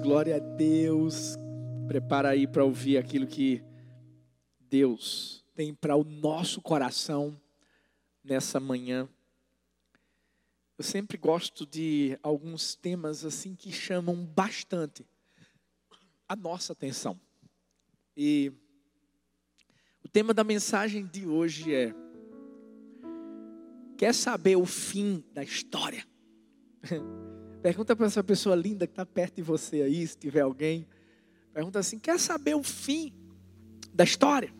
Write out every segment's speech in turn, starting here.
glória a Deus. Prepara aí para ouvir aquilo que Deus tem para o nosso coração nessa manhã. Eu sempre gosto de alguns temas assim que chamam bastante a nossa atenção. E o tema da mensagem de hoje é: Quer saber o fim da história? Pergunta para essa pessoa linda que está perto de você aí, se tiver alguém. Pergunta assim: quer saber o fim da história?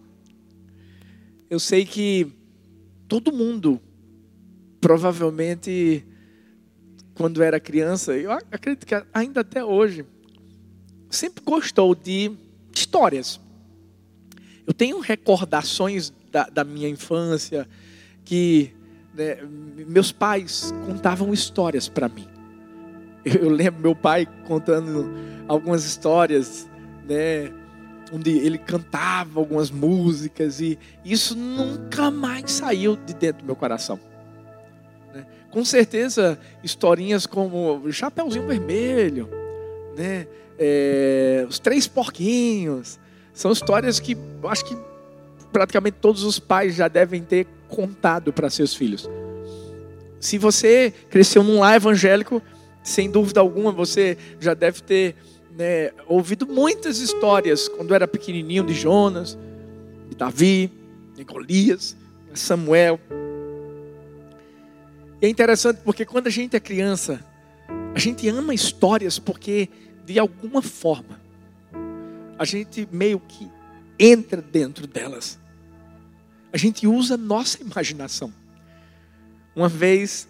Eu sei que todo mundo, provavelmente, quando era criança, eu acredito que ainda até hoje, sempre gostou de histórias. Eu tenho recordações da, da minha infância que né, meus pais contavam histórias para mim. Eu lembro meu pai contando algumas histórias, né? Onde ele cantava algumas músicas e isso nunca mais saiu de dentro do meu coração. Né? Com certeza, historinhas como Chapeuzinho Vermelho, né? É, os Três Porquinhos, são histórias que eu acho que praticamente todos os pais já devem ter contado para seus filhos. Se você cresceu num lar evangélico, sem dúvida alguma, você já deve ter né, ouvido muitas histórias quando era pequenininho de Jonas, de Davi, de Golias, de Samuel. E é interessante porque quando a gente é criança, a gente ama histórias porque, de alguma forma, a gente meio que entra dentro delas. A gente usa nossa imaginação. Uma vez,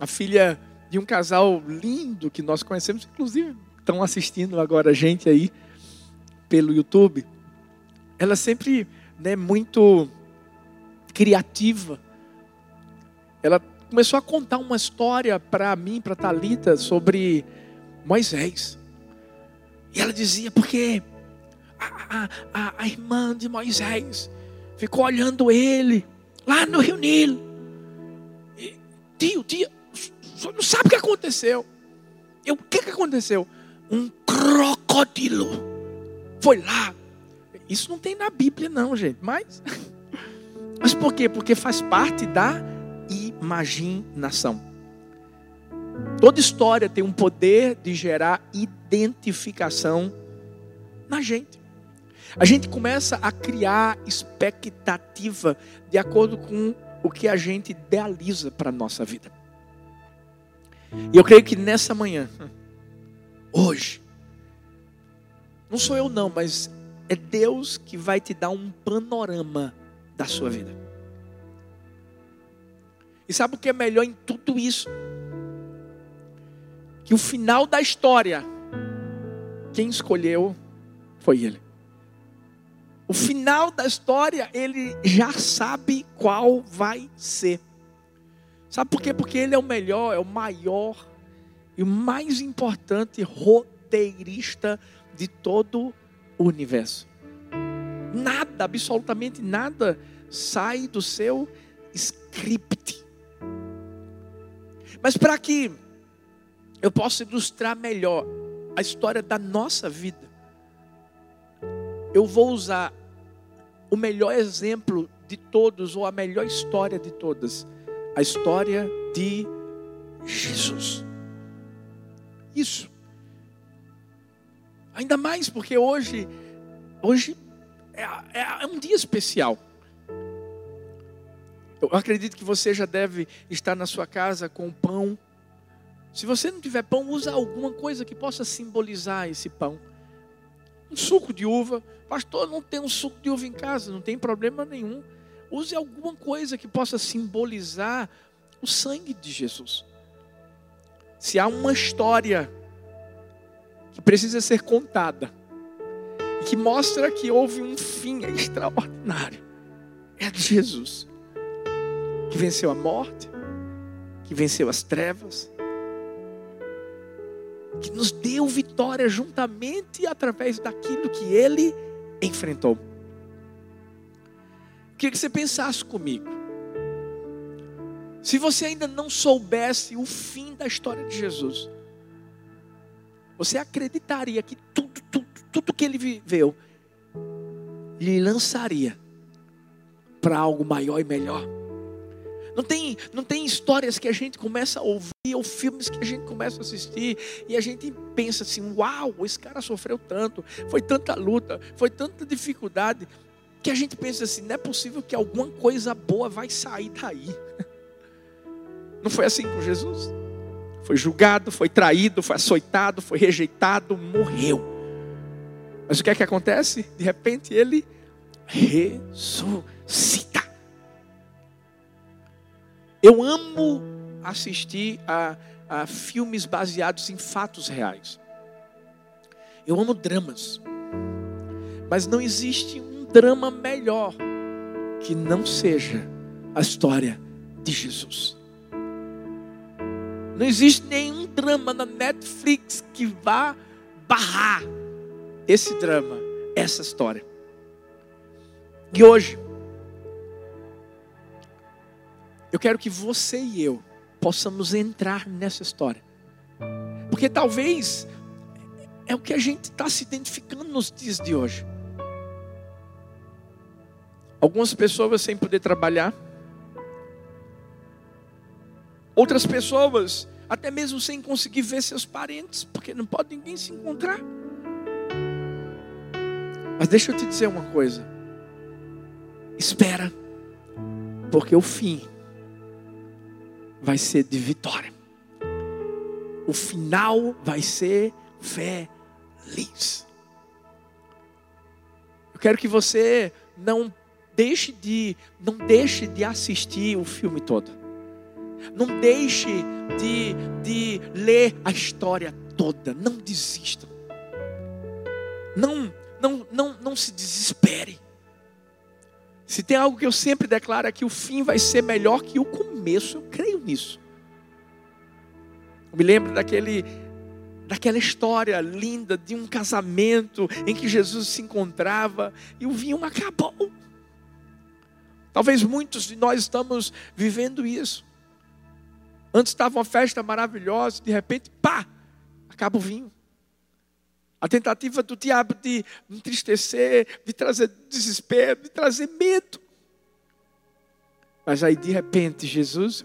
a filha de um casal lindo que nós conhecemos, inclusive estão assistindo agora a gente aí pelo YouTube. Ela sempre, né, muito criativa. Ela começou a contar uma história para mim, para Talita, sobre Moisés. E ela dizia porque a, a, a irmã de Moisés ficou olhando ele lá no Rio Nilo. E, tio, tia, senhor não sabe o que aconteceu. Eu, o que, aconteceu? Um crocodilo foi lá. Isso não tem na Bíblia, não, gente. Mas, mas por quê? Porque faz parte da imaginação. Toda história tem um poder de gerar identificação na gente. A gente começa a criar expectativa de acordo com o que a gente idealiza para a nossa vida. E eu creio que nessa manhã, hoje, não sou eu não, mas é Deus que vai te dar um panorama da sua vida. E sabe o que é melhor em tudo isso? Que o final da história, quem escolheu foi Ele. O final da história, Ele já sabe qual vai ser. Sabe por quê? Porque ele é o melhor, é o maior e o mais importante roteirista de todo o universo. Nada, absolutamente nada, sai do seu script. Mas para que eu possa ilustrar melhor a história da nossa vida, eu vou usar o melhor exemplo de todos, ou a melhor história de todas a história de Jesus. Isso. Ainda mais porque hoje, hoje é, é, é, um dia especial. Eu acredito que você já deve estar na sua casa com pão. Se você não tiver pão, usa alguma coisa que possa simbolizar esse pão. Um suco de uva. Pastor, não tem um suco de uva em casa, não tem problema nenhum use alguma coisa que possa simbolizar o sangue de Jesus. Se há uma história que precisa ser contada, que mostra que houve um fim extraordinário, é de Jesus, que venceu a morte, que venceu as trevas, que nos deu vitória juntamente através daquilo que ele enfrentou. Queria que você pensasse comigo. Se você ainda não soubesse o fim da história de Jesus, você acreditaria que tudo, tudo, tudo que ele viveu lhe lançaria para algo maior e melhor. Não tem, não tem histórias que a gente começa a ouvir ou filmes que a gente começa a assistir e a gente pensa assim: uau, esse cara sofreu tanto, foi tanta luta, foi tanta dificuldade, que a gente pensa assim: não é possível que alguma coisa boa vai sair daí. Não foi assim com Jesus? Foi julgado, foi traído, foi açoitado, foi rejeitado, morreu. Mas o que é que acontece? De repente ele ressuscita. Eu amo assistir a, a filmes baseados em fatos reais. Eu amo dramas. Mas não existe um drama melhor que não seja a história de Jesus. Não existe nenhum drama na Netflix que vá barrar esse drama, essa história. E hoje, eu quero que você e eu possamos entrar nessa história. Porque talvez é o que a gente está se identificando nos dias de hoje. Algumas pessoas sem poder trabalhar, outras pessoas até mesmo sem conseguir ver seus parentes, porque não pode ninguém se encontrar. Mas deixa eu te dizer uma coisa. Espera, porque o fim vai ser de vitória. O final vai ser feliz. Eu quero que você não deixe de não deixe de assistir o filme todo. Não deixe de, de ler a história toda. Não desista. Não, não, não, não se desespere. Se tem algo que eu sempre declaro é que o fim vai ser melhor que o começo. Eu creio nisso. Eu me lembro daquele, daquela história linda de um casamento em que Jesus se encontrava e o vinho acabou. Talvez muitos de nós estamos vivendo isso. Antes estava uma festa maravilhosa, de repente, pá, acaba o vinho. A tentativa do diabo de entristecer, de trazer desespero, de trazer medo. Mas aí, de repente, Jesus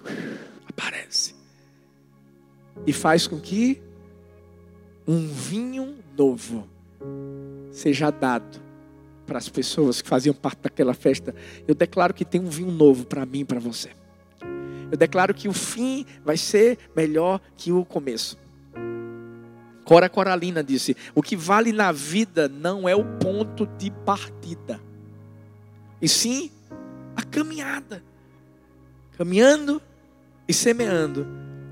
aparece e faz com que um vinho novo seja dado para as pessoas que faziam parte daquela festa. Eu declaro que tem um vinho novo para mim e para você. Eu declaro que o fim vai ser melhor que o começo. Cora Coralina disse: O que vale na vida não é o ponto de partida, e sim a caminhada. Caminhando e semeando,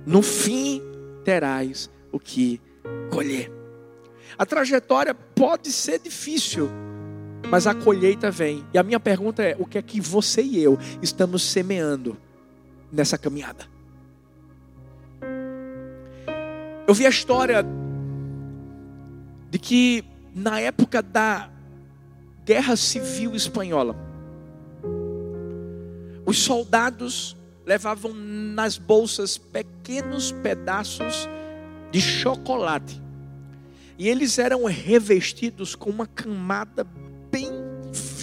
no fim terás o que colher. A trajetória pode ser difícil, mas a colheita vem. E a minha pergunta é: o que é que você e eu estamos semeando nessa caminhada. Eu vi a história de que na época da Guerra Civil Espanhola, os soldados levavam nas bolsas pequenos pedaços de chocolate. E eles eram revestidos com uma camada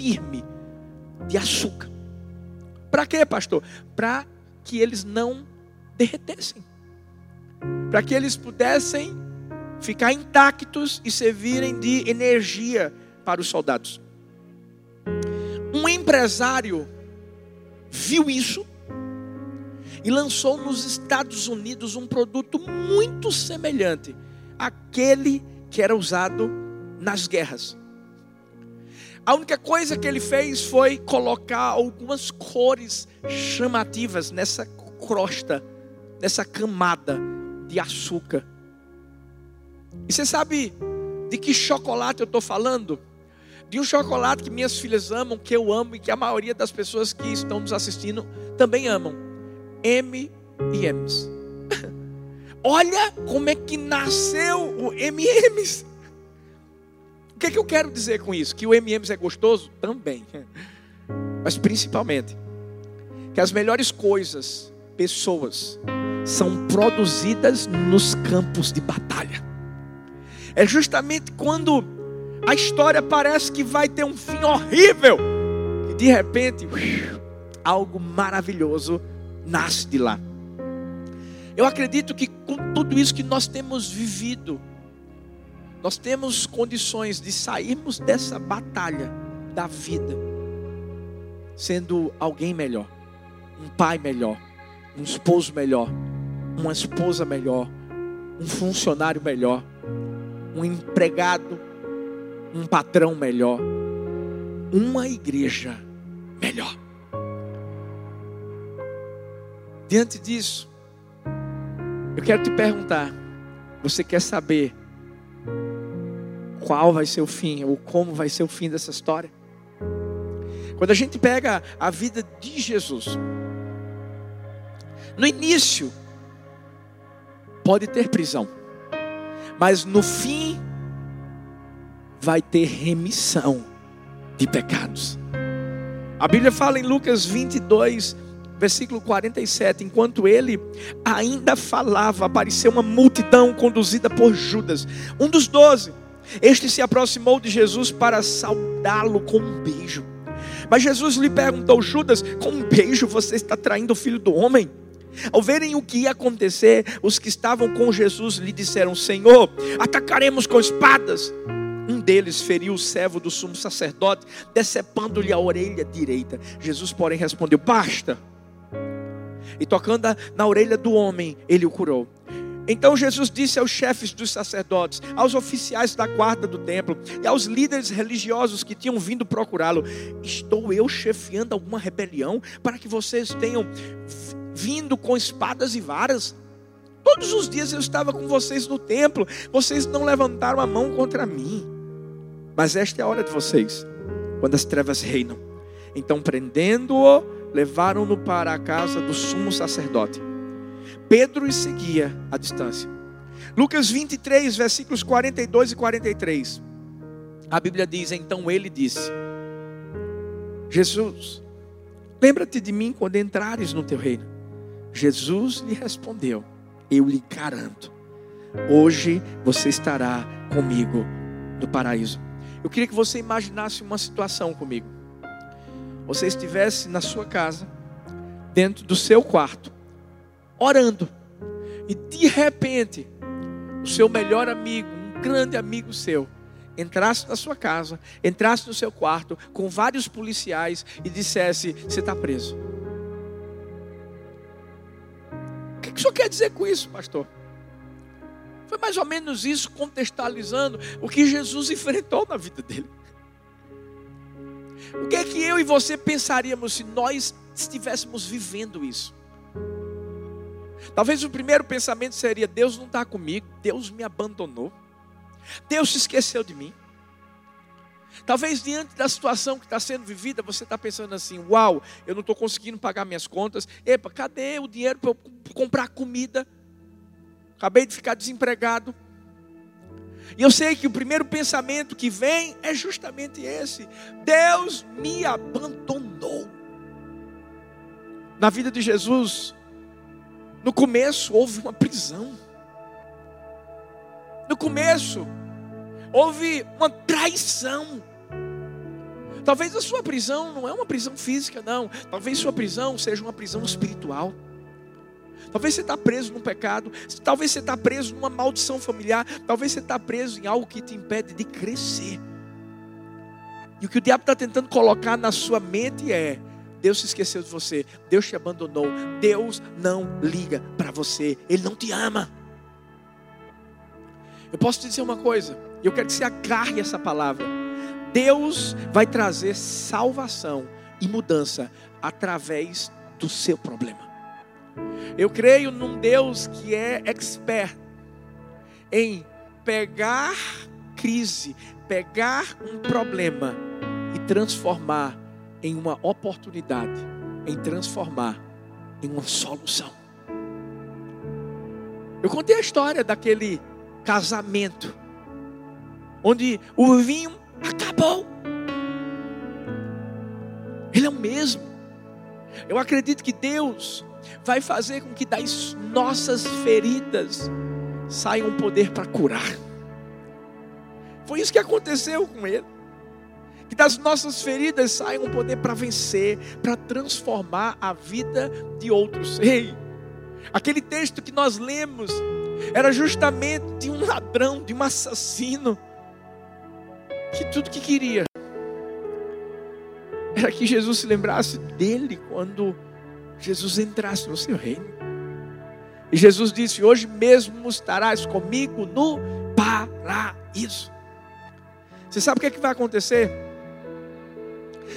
firme de açúcar. Para quê, pastor? Para que eles não derretessem, para que eles pudessem ficar intactos e servirem de energia para os soldados. Um empresário viu isso e lançou nos Estados Unidos um produto muito semelhante àquele que era usado nas guerras. A única coisa que ele fez foi colocar algumas cores chamativas nessa crosta, nessa camada de açúcar. E você sabe de que chocolate eu estou falando? De um chocolate que minhas filhas amam, que eu amo e que a maioria das pessoas que estão nos assistindo também amam. M&M's. Olha como é que nasceu o M&M's que, que eu quero dizer com isso? Que o MMs é gostoso? Também. Mas principalmente, que as melhores coisas, pessoas, são produzidas nos campos de batalha. É justamente quando a história parece que vai ter um fim horrível, e de repente, algo maravilhoso nasce de lá. Eu acredito que com tudo isso que nós temos vivido, nós temos condições de sairmos dessa batalha da vida sendo alguém melhor, um pai melhor, um esposo melhor, uma esposa melhor, um funcionário melhor, um empregado, um patrão melhor, uma igreja melhor. Diante disso, eu quero te perguntar: você quer saber qual vai ser o fim, ou como vai ser o fim dessa história? Quando a gente pega a vida de Jesus, no início, pode ter prisão, mas no fim, vai ter remissão de pecados. A Bíblia fala em Lucas 22, versículo 47, enquanto ele ainda falava, apareceu uma multidão conduzida por Judas, um dos doze. Este se aproximou de Jesus para saudá-lo com um beijo. Mas Jesus lhe perguntou: Judas, com um beijo você está traindo o filho do homem? Ao verem o que ia acontecer, os que estavam com Jesus lhe disseram: Senhor, atacaremos com espadas. Um deles feriu o servo do sumo sacerdote, decepando-lhe a orelha direita. Jesus, porém, respondeu: Basta. E tocando na orelha do homem, ele o curou. Então Jesus disse aos chefes dos sacerdotes, aos oficiais da guarda do templo e aos líderes religiosos que tinham vindo procurá-lo: Estou eu chefiando alguma rebelião para que vocês tenham vindo com espadas e varas? Todos os dias eu estava com vocês no templo, vocês não levantaram a mão contra mim. Mas esta é a hora de vocês, quando as trevas reinam. Então, prendendo-o, levaram-no para a casa do sumo sacerdote. Pedro e seguia à distância. Lucas 23, versículos 42 e 43. A Bíblia diz: Então ele disse: Jesus, lembra-te de mim quando entrares no teu reino. Jesus lhe respondeu: Eu lhe garanto, hoje você estará comigo no paraíso. Eu queria que você imaginasse uma situação comigo. Você estivesse na sua casa, dentro do seu quarto, orando, e de repente, o seu melhor amigo, um grande amigo seu, entrasse na sua casa, entrasse no seu quarto com vários policiais e dissesse: Você está preso. O que o senhor quer dizer com isso, pastor? Foi mais ou menos isso, contextualizando o que Jesus enfrentou na vida dele. O que é que eu e você pensaríamos se nós estivéssemos vivendo isso? Talvez o primeiro pensamento seria: Deus não está comigo, Deus me abandonou, Deus se esqueceu de mim. Talvez diante da situação que está sendo vivida, você está pensando assim: Uau, eu não estou conseguindo pagar minhas contas. Epa, cadê o dinheiro para eu comprar comida? Acabei de ficar desempregado. E eu sei que o primeiro pensamento que vem é justamente esse: Deus me abandonou. Na vida de Jesus, no começo houve uma prisão. No começo houve uma traição. Talvez a sua prisão não é uma prisão física, não. Talvez sua prisão seja uma prisão espiritual. Talvez você está preso num pecado. Talvez você está preso numa maldição familiar. Talvez você está preso em algo que te impede de crescer. E o que o diabo está tentando colocar na sua mente é: Deus se esqueceu de você, Deus te abandonou, Deus não liga para você, Ele não te ama. Eu posso te dizer uma coisa, eu quero que você agarre essa palavra. Deus vai trazer salvação e mudança através do seu problema. Eu creio num Deus que é expert em pegar crise, pegar um problema e transformar em uma oportunidade, em transformar em uma solução. Eu contei a história daquele casamento, onde o vinho acabou. Ele é o mesmo. Eu acredito que Deus vai fazer com que das nossas feridas saia um poder para curar. Foi isso que aconteceu com ele. Que das nossas feridas saia um poder para vencer, para transformar a vida de outros. Ei, aquele texto que nós lemos era justamente de um ladrão, de um assassino, que tudo que queria era que Jesus se lembrasse dele quando Jesus entrasse no seu reino. E Jesus disse: Hoje mesmo estarás comigo no paraíso. Você sabe o que, é que vai acontecer?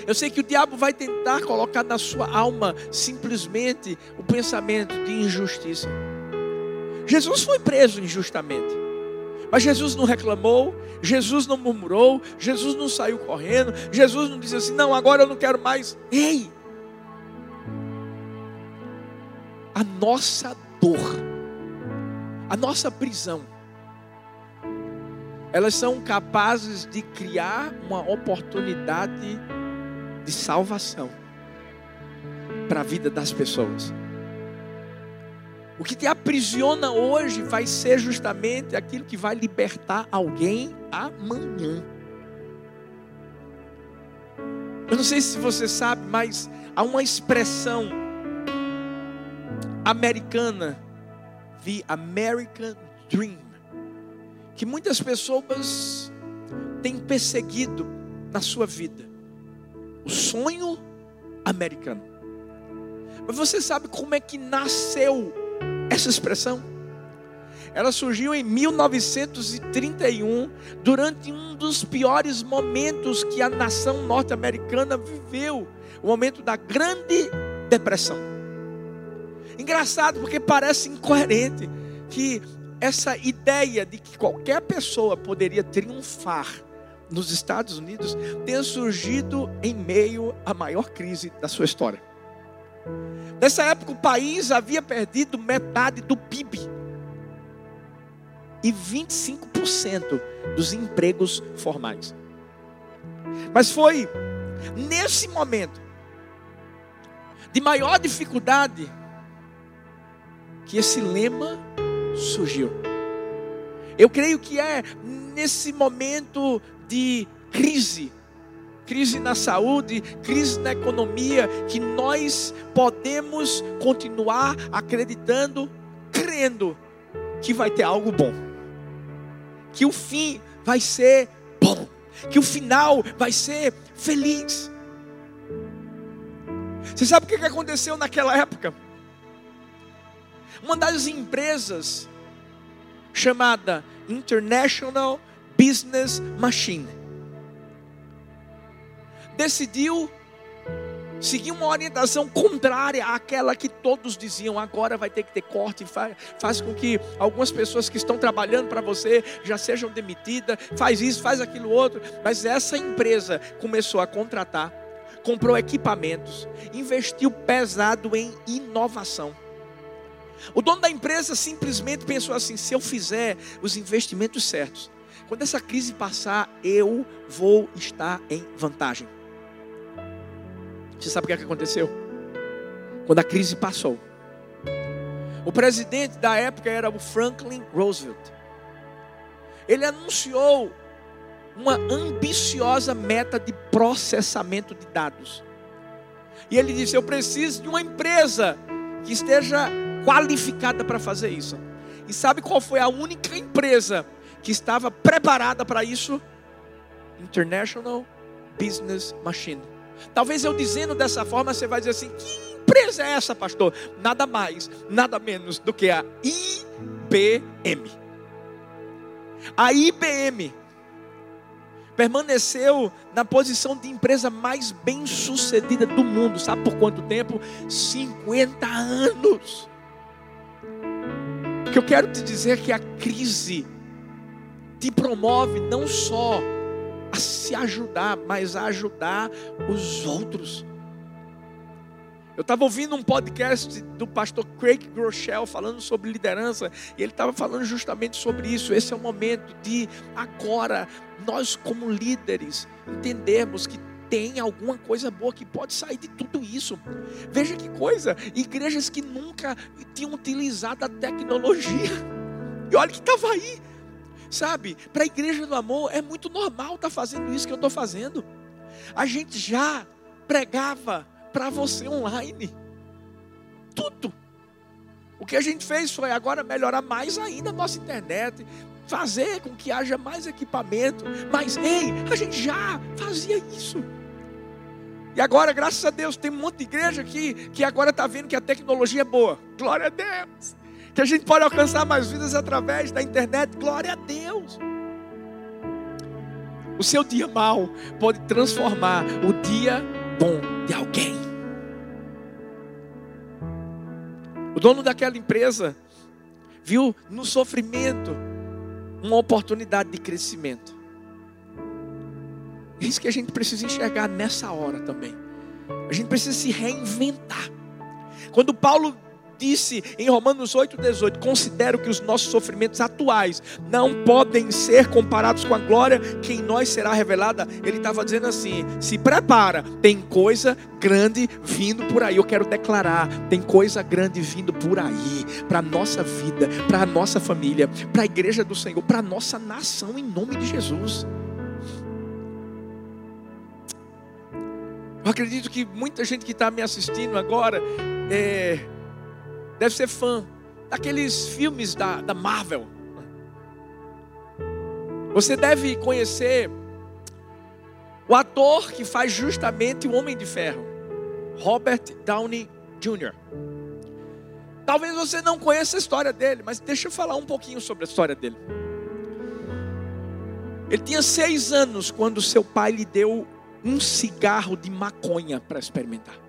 Eu sei que o diabo vai tentar colocar na sua alma simplesmente o pensamento de injustiça. Jesus foi preso injustamente. Mas Jesus não reclamou, Jesus não murmurou, Jesus não saiu correndo, Jesus não disse assim: não, agora eu não quero mais. Ei! A nossa dor, a nossa prisão, elas são capazes de criar uma oportunidade de salvação para a vida das pessoas. O que te aprisiona hoje vai ser justamente aquilo que vai libertar alguém amanhã. Eu não sei se você sabe, mas há uma expressão americana, the American Dream, que muitas pessoas têm perseguido na sua vida. O sonho americano. Mas você sabe como é que nasceu essa expressão. Ela surgiu em 1931, durante um dos piores momentos que a nação norte-americana viveu o momento da Grande Depressão. Engraçado, porque parece incoerente que essa ideia de que qualquer pessoa poderia triunfar nos Estados Unidos tenha surgido em meio à maior crise da sua história. Nessa época, o país havia perdido metade do PIB e 25% dos empregos formais. Mas foi nesse momento de maior dificuldade que esse lema surgiu. Eu creio que é nesse momento de crise crise na saúde, crise na economia, que nós podemos continuar acreditando, crendo que vai ter algo bom, que o fim vai ser bom, que o final vai ser feliz. Você sabe o que aconteceu naquela época? Uma das empresas chamada International Business Machine decidiu seguir uma orientação contrária àquela que todos diziam, agora vai ter que ter corte, faz, faz com que algumas pessoas que estão trabalhando para você já sejam demitidas, faz isso, faz aquilo outro. Mas essa empresa começou a contratar, comprou equipamentos, investiu pesado em inovação. O dono da empresa simplesmente pensou assim: se eu fizer os investimentos certos, quando essa crise passar, eu vou estar em vantagem. Você sabe o que, é que aconteceu? Quando a crise passou, o presidente da época era o Franklin Roosevelt. Ele anunciou uma ambiciosa meta de processamento de dados. E ele disse: Eu preciso de uma empresa que esteja qualificada para fazer isso. E sabe qual foi a única empresa que estava preparada para isso? International Business Machine. Talvez eu dizendo dessa forma, você vai dizer assim: que empresa é essa, pastor? Nada mais, nada menos do que a IBM. A IBM permaneceu na posição de empresa mais bem sucedida do mundo. Sabe por quanto tempo? 50 anos. O que eu quero te dizer é que a crise te promove não só a se ajudar, mas a ajudar os outros. Eu estava ouvindo um podcast do pastor Craig Groeschel falando sobre liderança, e ele estava falando justamente sobre isso. Esse é o momento de agora nós como líderes entendermos que tem alguma coisa boa que pode sair de tudo isso. Veja que coisa, igrejas que nunca tinham utilizado a tecnologia. E olha que estava aí Sabe, para a igreja do amor é muito normal estar tá fazendo isso que eu estou fazendo. A gente já pregava para você online. Tudo. O que a gente fez foi agora melhorar mais ainda a nossa internet, fazer com que haja mais equipamento. Mas, ei, a gente já fazia isso. E agora, graças a Deus, tem um monte de igreja aqui que agora está vendo que a tecnologia é boa. Glória a Deus. Que a gente pode alcançar mais vidas através da internet. Glória a Deus. O seu dia mal pode transformar o dia bom de alguém. O dono daquela empresa viu no sofrimento uma oportunidade de crescimento. É isso que a gente precisa enxergar nessa hora também. A gente precisa se reinventar. Quando Paulo disse em Romanos 8,18: Considero que os nossos sofrimentos atuais não podem ser comparados com a glória que em nós será revelada. Ele estava dizendo assim: se prepara, tem coisa grande vindo por aí. Eu quero declarar: tem coisa grande vindo por aí, para a nossa vida, para a nossa família, para a igreja do Senhor, para a nossa nação, em nome de Jesus. Eu acredito que muita gente que está me assistindo agora é, deve ser fã daqueles filmes da, da Marvel. Você deve conhecer o ator que faz justamente o Homem de Ferro, Robert Downey Jr. Talvez você não conheça a história dele, mas deixa eu falar um pouquinho sobre a história dele. Ele tinha seis anos quando seu pai lhe deu um cigarro de maconha para experimentar.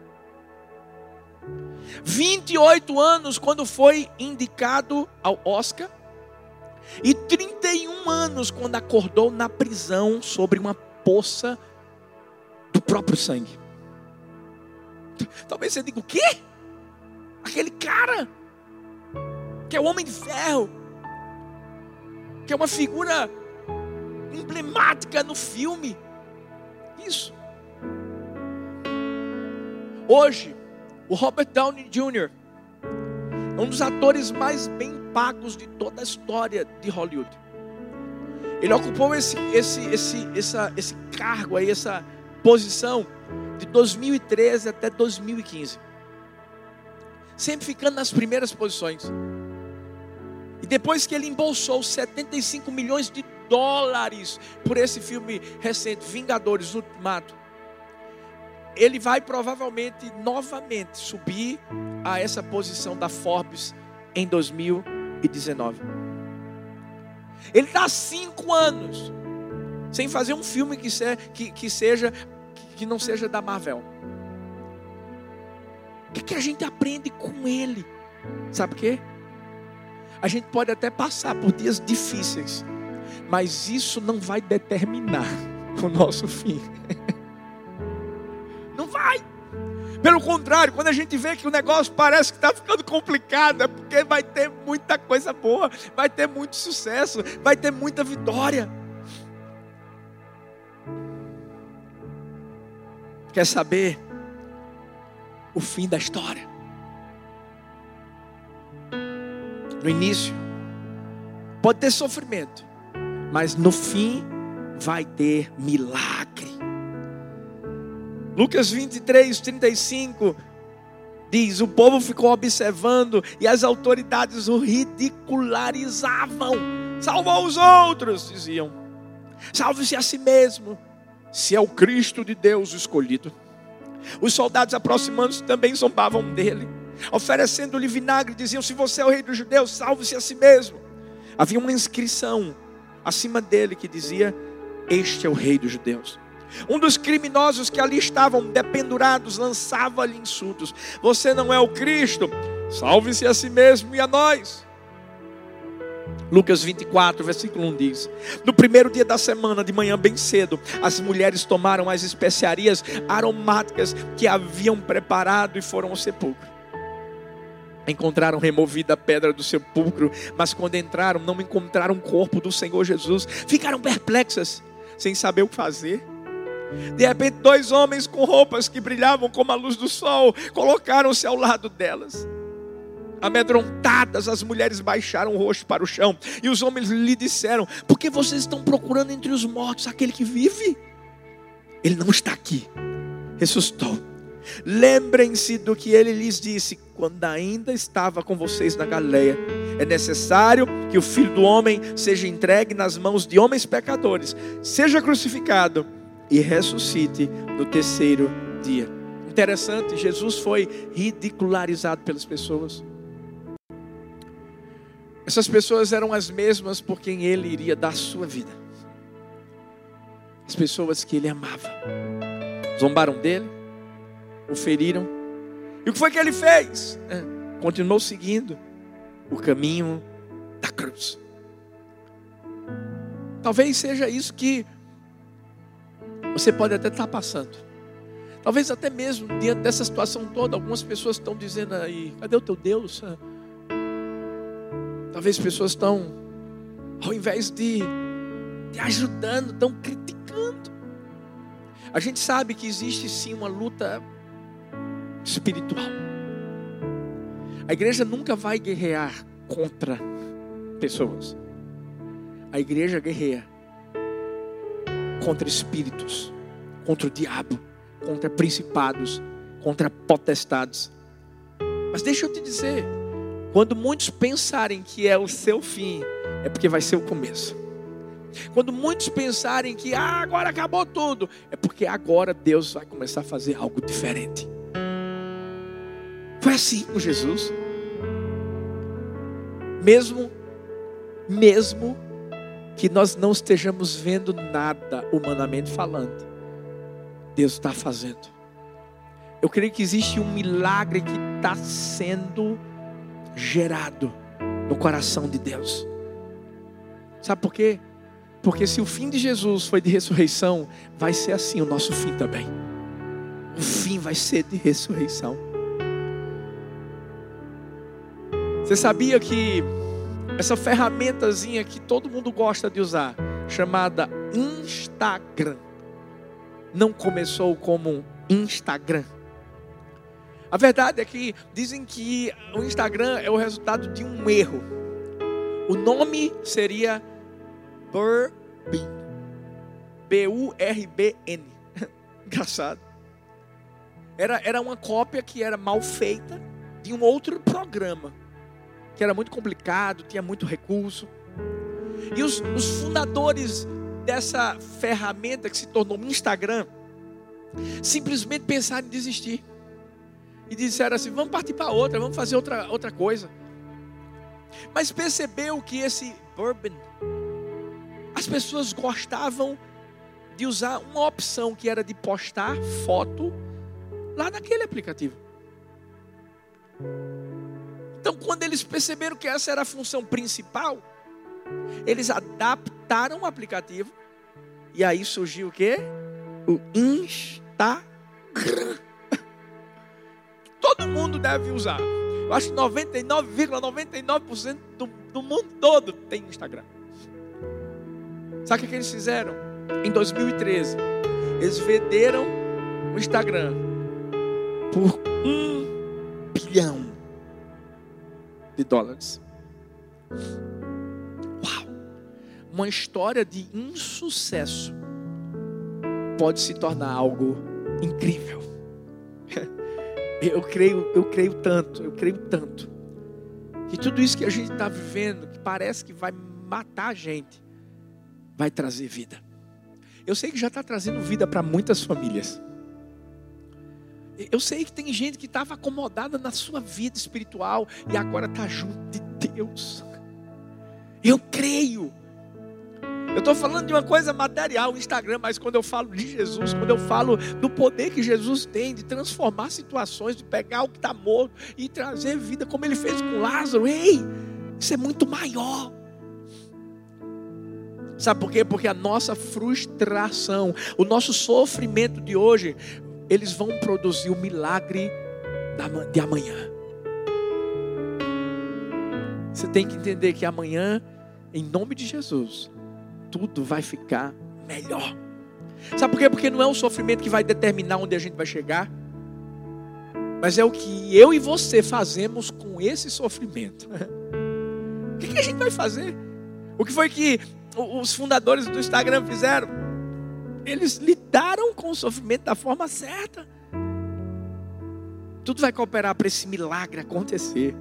28 anos quando foi indicado ao Oscar. E 31 anos quando acordou na prisão sobre uma poça do próprio sangue. Talvez você diga o quê? Aquele cara que é o homem de ferro, que é uma figura emblemática no filme, isso. Hoje, o Robert Downey Jr. é um dos atores mais bem pagos de toda a história de Hollywood. Ele ocupou esse, esse, esse, essa, esse cargo aí, essa posição de 2013 até 2015. Sempre ficando nas primeiras posições. E depois que ele embolsou 75 milhões de dólares por esse filme recente, Vingadores Ultimato. Ele vai provavelmente novamente subir a essa posição da Forbes em 2019. Ele está cinco anos sem fazer um filme que, que, que seja que não seja da Marvel. O que, que a gente aprende com ele? Sabe o quê? A gente pode até passar por dias difíceis mas isso não vai determinar o nosso fim. Pelo contrário, quando a gente vê que o negócio parece que está ficando complicado, é porque vai ter muita coisa boa, vai ter muito sucesso, vai ter muita vitória. Quer saber o fim da história? No início, pode ter sofrimento, mas no fim vai ter milagre. Lucas 23, 35 diz: O povo ficou observando e as autoridades o ridicularizavam. Salvou os outros, diziam. Salve-se a si mesmo, se é o Cristo de Deus escolhido. Os soldados aproximando-se também zombavam dele, oferecendo-lhe vinagre, diziam: Se você é o rei dos judeus, salve-se a si mesmo. Havia uma inscrição acima dele que dizia: Este é o rei dos judeus. Um dos criminosos que ali estavam dependurados lançava-lhe insultos: Você não é o Cristo? Salve-se a si mesmo e a nós. Lucas 24, versículo 1 diz: No primeiro dia da semana, de manhã bem cedo, as mulheres tomaram as especiarias aromáticas que haviam preparado e foram ao sepulcro. Encontraram removida a pedra do sepulcro, mas quando entraram, não encontraram o corpo do Senhor Jesus. Ficaram perplexas, sem saber o que fazer. De repente, dois homens com roupas que brilhavam como a luz do sol colocaram-se ao lado delas. Amedrontadas, as mulheres baixaram o rosto para o chão. E os homens lhe disseram: Por que vocês estão procurando entre os mortos aquele que vive? Ele não está aqui, ressuscitou. Lembrem-se do que ele lhes disse quando ainda estava com vocês na Galileia. É necessário que o filho do homem seja entregue nas mãos de homens pecadores, seja crucificado e ressuscite no terceiro dia. Interessante, Jesus foi ridicularizado pelas pessoas. Essas pessoas eram as mesmas por quem ele iria dar sua vida. As pessoas que ele amava. Zombaram dele, o feriram. E o que foi que ele fez? É, continuou seguindo o caminho da cruz. Talvez seja isso que você pode até estar passando. Talvez até mesmo diante dessa situação toda, algumas pessoas estão dizendo aí: cadê o teu Deus? Talvez pessoas estão, ao invés de te ajudando, estão criticando. A gente sabe que existe sim uma luta espiritual. A igreja nunca vai guerrear contra pessoas. A igreja guerreia contra espíritos, contra o diabo, contra principados, contra potestades. Mas deixa eu te dizer, quando muitos pensarem que é o seu fim, é porque vai ser o começo. Quando muitos pensarem que ah, agora acabou tudo, é porque agora Deus vai começar a fazer algo diferente. Foi assim com Jesus. Mesmo, mesmo que nós não estejamos vendo nada humanamente falando, Deus está fazendo. Eu creio que existe um milagre que está sendo gerado no coração de Deus. Sabe por quê? Porque se o fim de Jesus foi de ressurreição, vai ser assim o nosso fim também. O fim vai ser de ressurreição. Você sabia que essa ferramentazinha que todo mundo gosta de usar, chamada Instagram, não começou como Instagram? A verdade é que dizem que o Instagram é o resultado de um erro. O nome seria Burbin. B-U-R-B-N. Engraçado. Era, era uma cópia que era mal feita de um outro programa que era muito complicado, tinha muito recurso. E os, os fundadores dessa ferramenta que se tornou Instagram simplesmente pensaram em desistir. E disseram assim: vamos partir para outra, vamos fazer outra, outra coisa. Mas percebeu que esse bourbon, as pessoas gostavam de usar uma opção que era de postar foto lá naquele aplicativo. Então, quando eles perceberam que essa era a função principal, eles adaptaram o aplicativo e aí surgiu o que? O Instagram. Todo mundo deve usar. Eu acho que 99,99% ,99 do, do mundo todo tem Instagram. Sabe o que eles fizeram? Em 2013, eles venderam o Instagram por um bilhão de dólares. Uau! Uma história de insucesso pode se tornar algo incrível. Eu creio, eu creio tanto, eu creio tanto que tudo isso que a gente está vivendo, que parece que vai matar a gente, vai trazer vida. Eu sei que já está trazendo vida para muitas famílias. Eu sei que tem gente que estava acomodada na sua vida espiritual e agora está junto de Deus. Eu creio. Eu estou falando de uma coisa material, o Instagram, mas quando eu falo de Jesus, quando eu falo do poder que Jesus tem de transformar situações, de pegar o que está morto e trazer vida, como ele fez com Lázaro, ei, isso é muito maior. Sabe por quê? Porque a nossa frustração, o nosso sofrimento de hoje eles vão produzir o milagre de amanhã. Você tem que entender que amanhã, em nome de Jesus, tudo vai ficar melhor. Sabe por quê? Porque não é o sofrimento que vai determinar onde a gente vai chegar, mas é o que eu e você fazemos com esse sofrimento. O que, a gente vai fazer? O que foi que os fundadores do Instagram fizeram? Eles lidaram com o sofrimento da forma certa. Tudo vai cooperar para esse milagre acontecer.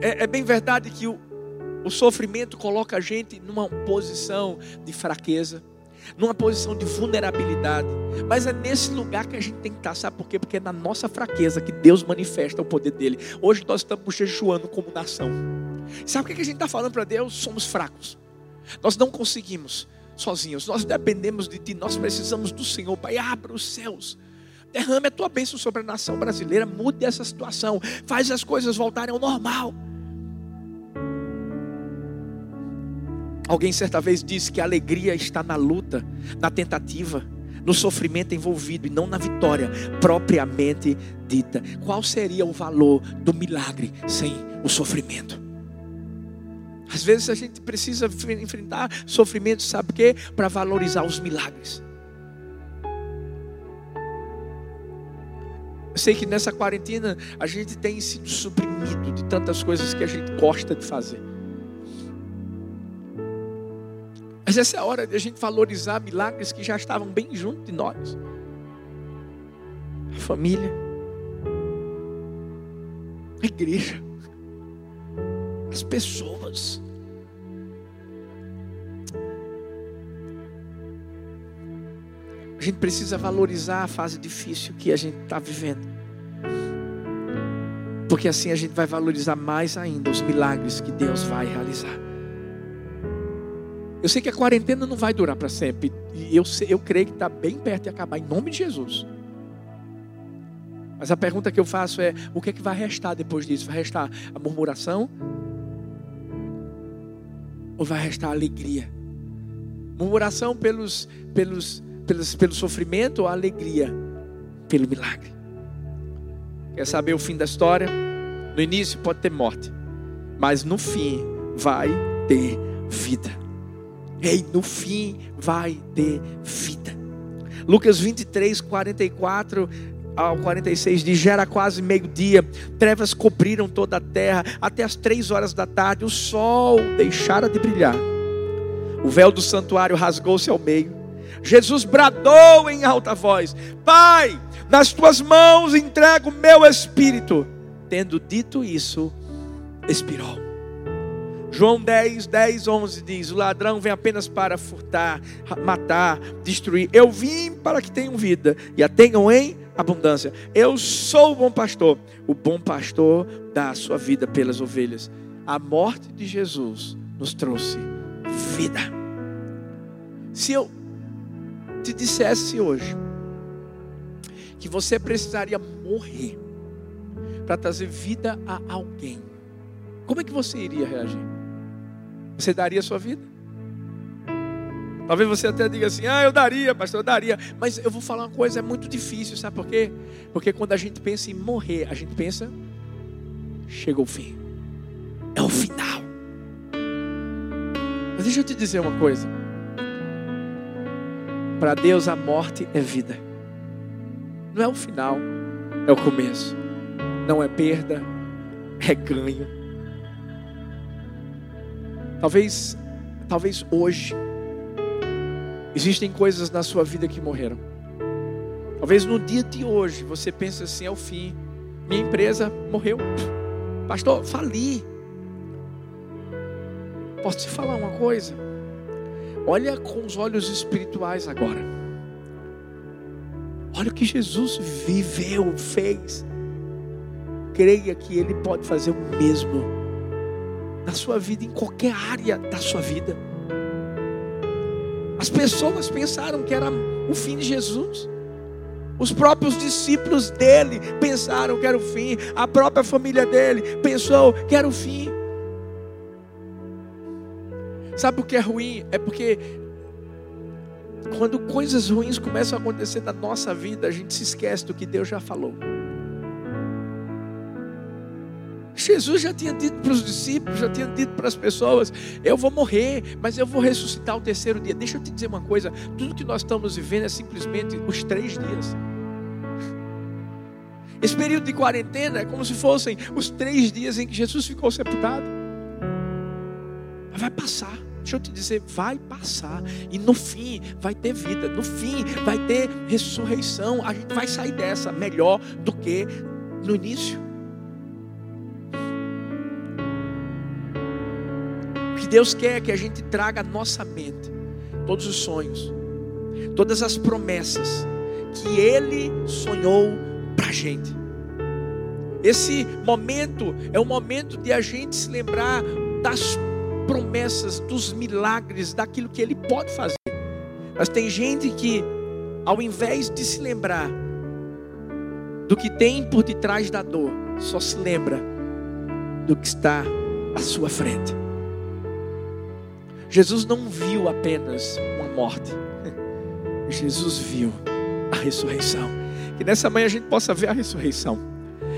É, é bem verdade que o, o sofrimento coloca a gente numa posição de fraqueza numa posição de vulnerabilidade. Mas é nesse lugar que a gente tem que estar, sabe por quê? Porque é na nossa fraqueza que Deus manifesta o poder dele. Hoje nós estamos jejuando como nação. Sabe o que a gente está falando para Deus? Somos fracos. Nós não conseguimos sozinhos, nós dependemos de Ti, nós precisamos do Senhor. Pai, abra os céus. Derrame a tua bênção sobre a nação brasileira, mude essa situação, faz as coisas voltarem ao normal. Alguém certa vez disse que a alegria está na luta, na tentativa, no sofrimento envolvido e não na vitória propriamente dita. Qual seria o valor do milagre sem o sofrimento? Às vezes a gente precisa enfrentar sofrimento, sabe por quê? Para valorizar os milagres. Eu sei que nessa quarentena a gente tem sido suprimido de tantas coisas que a gente gosta de fazer. Mas essa é a hora de a gente valorizar milagres que já estavam bem junto de nós. A família, a igreja, as pessoas. A gente precisa valorizar a fase difícil que a gente está vivendo. Porque assim a gente vai valorizar mais ainda os milagres que Deus vai realizar. Eu sei que a quarentena não vai durar para sempre. E eu, eu creio que está bem perto de acabar, em nome de Jesus. Mas a pergunta que eu faço é: o que é que vai restar depois disso? Vai restar a murmuração? Ou vai restar alegria? Murmuração pelos, pelos, pelos, pelo sofrimento ou alegria pelo milagre? Quer saber o fim da história? No início pode ter morte, mas no fim vai ter vida. Ei, no fim vai ter vida. Lucas 23, 44 ao 46 diz: Já era quase meio-dia, trevas cobriram toda a terra, até as três horas da tarde, o sol deixara de brilhar. O véu do santuário rasgou-se ao meio. Jesus bradou em alta voz: Pai, nas tuas mãos entrego o meu espírito. Tendo dito isso, expirou. João 10, 10, 11 diz: O ladrão vem apenas para furtar, matar, destruir. Eu vim para que tenham vida e a tenham em abundância. Eu sou o bom pastor. O bom pastor dá a sua vida pelas ovelhas. A morte de Jesus nos trouxe vida. Se eu te dissesse hoje que você precisaria morrer para trazer vida a alguém, como é que você iria reagir? Você daria a sua vida? Talvez você até diga assim: ah, eu daria, pastor, eu daria. Mas eu vou falar uma coisa, é muito difícil, sabe por quê? Porque quando a gente pensa em morrer, a gente pensa: chegou o fim, é o final. Mas deixa eu te dizer uma coisa: para Deus a morte é vida, não é o final, é o começo, não é perda, é ganho. Talvez, talvez hoje existem coisas na sua vida que morreram. Talvez no dia de hoje você pense assim, é o fim. Minha empresa morreu. Pastor, fali. Posso te falar uma coisa? Olha com os olhos espirituais agora. Olha o que Jesus viveu, fez. Creia que Ele pode fazer o mesmo na sua vida, em qualquer área da sua vida. As pessoas pensaram que era o fim de Jesus. Os próprios discípulos dele pensaram que era o fim. A própria família dele pensou que era o fim. Sabe o que é ruim? É porque quando coisas ruins começam a acontecer na nossa vida, a gente se esquece do que Deus já falou. Jesus já tinha dito para os discípulos, já tinha dito para as pessoas: eu vou morrer, mas eu vou ressuscitar o terceiro dia. Deixa eu te dizer uma coisa: tudo que nós estamos vivendo é simplesmente os três dias. Esse período de quarentena é como se fossem os três dias em que Jesus ficou sepultado. Vai passar. Deixa eu te dizer, vai passar. E no fim vai ter vida. No fim vai ter ressurreição. A gente vai sair dessa melhor do que no início. Deus quer que a gente traga à nossa mente todos os sonhos, todas as promessas que Ele sonhou para a gente. Esse momento é o momento de a gente se lembrar das promessas, dos milagres, daquilo que Ele pode fazer. Mas tem gente que, ao invés de se lembrar do que tem por detrás da dor, só se lembra do que está à sua frente. Jesus não viu apenas uma morte, Jesus viu a ressurreição. Que nessa manhã a gente possa ver a ressurreição.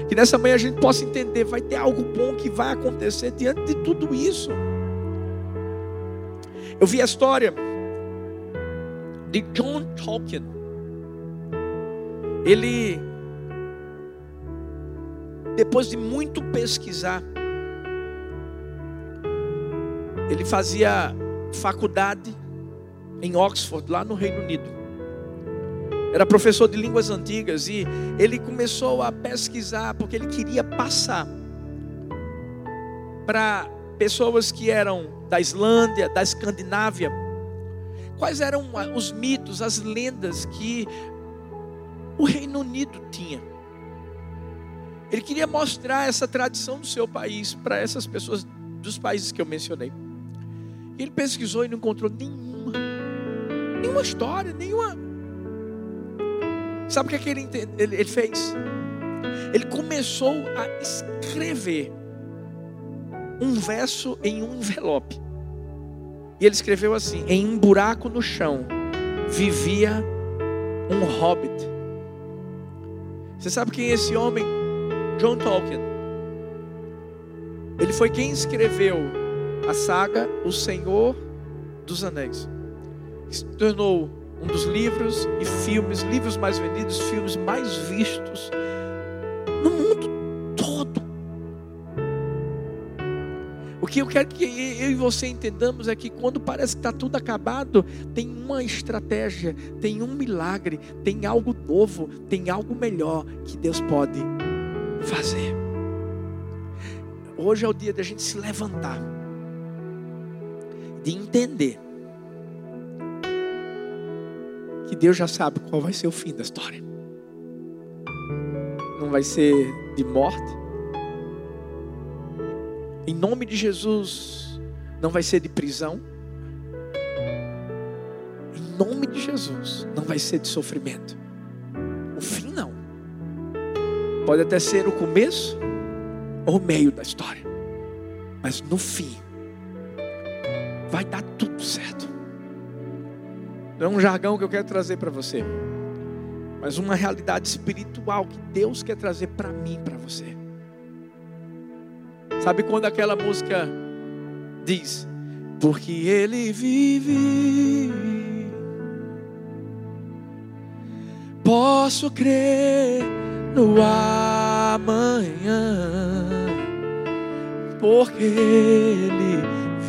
Que nessa manhã a gente possa entender, vai ter algo bom que vai acontecer diante de tudo isso. Eu vi a história de John Tolkien. Ele, depois de muito pesquisar, ele fazia faculdade em Oxford, lá no Reino Unido era professor de línguas antigas e ele começou a pesquisar porque ele queria passar para pessoas que eram da Islândia, da Escandinávia, quais eram os mitos, as lendas que o Reino Unido tinha. Ele queria mostrar essa tradição do seu país para essas pessoas dos países que eu mencionei. Ele pesquisou e não encontrou nenhuma, nenhuma história, nenhuma Sabe o que, é que ele, ele, ele fez? Ele começou a escrever um verso em um envelope. E ele escreveu assim: Em um buraco no chão vivia um hobbit. Você sabe quem é esse homem? John Tolkien. Ele foi quem escreveu a saga O Senhor dos Anéis. Se tornou um dos livros e filmes, livros mais vendidos, filmes mais vistos no mundo todo. O que eu quero que eu e você entendamos é que quando parece que está tudo acabado, tem uma estratégia, tem um milagre, tem algo novo, tem algo melhor que Deus pode fazer. Hoje é o dia da gente se levantar, de entender que Deus já sabe qual vai ser o fim da história. Não vai ser de morte. Em nome de Jesus, não vai ser de prisão. Em nome de Jesus, não vai ser de sofrimento. O fim não. Pode até ser o começo ou o meio da história. Mas no fim, vai dar tudo certo. Não é um jargão que eu quero trazer para você, mas uma realidade espiritual que Deus quer trazer para mim, para você. Sabe quando aquela música diz: Porque Ele vive, posso crer no amanhã, porque Ele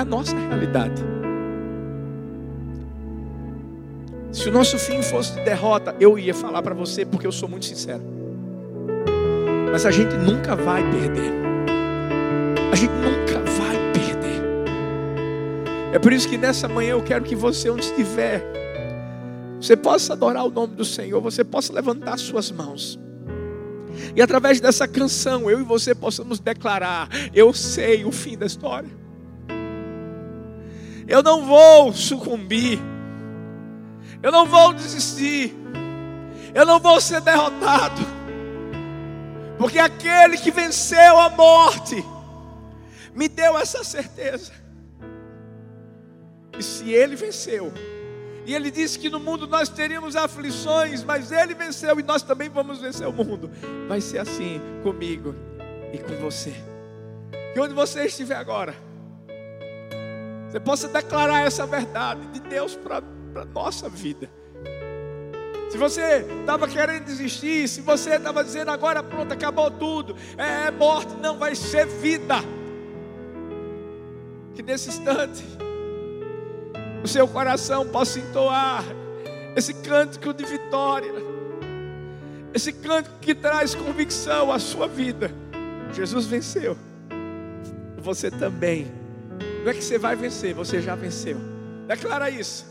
É a nossa realidade. Se o nosso fim fosse de derrota, eu ia falar para você, porque eu sou muito sincero. Mas a gente nunca vai perder. A gente nunca vai perder. É por isso que nessa manhã eu quero que você, onde estiver, você possa adorar o nome do Senhor, você possa levantar suas mãos. E através dessa canção, eu e você possamos declarar: Eu sei o fim da história. Eu não vou sucumbir. Eu não vou desistir. Eu não vou ser derrotado. Porque aquele que venceu a morte me deu essa certeza. E se ele venceu, e ele disse que no mundo nós teríamos aflições, mas ele venceu e nós também vamos vencer o mundo. Vai ser assim comigo e com você. Que onde você estiver agora, você possa declarar essa verdade de Deus para a nossa vida. Se você estava querendo desistir, se você estava dizendo agora pronto, acabou tudo, é, é morte, não vai ser vida. Que nesse instante o seu coração possa entoar esse cântico de vitória, esse cântico que traz convicção à sua vida. Jesus venceu, você também. Não é que você vai vencer, você já venceu. Declara isso.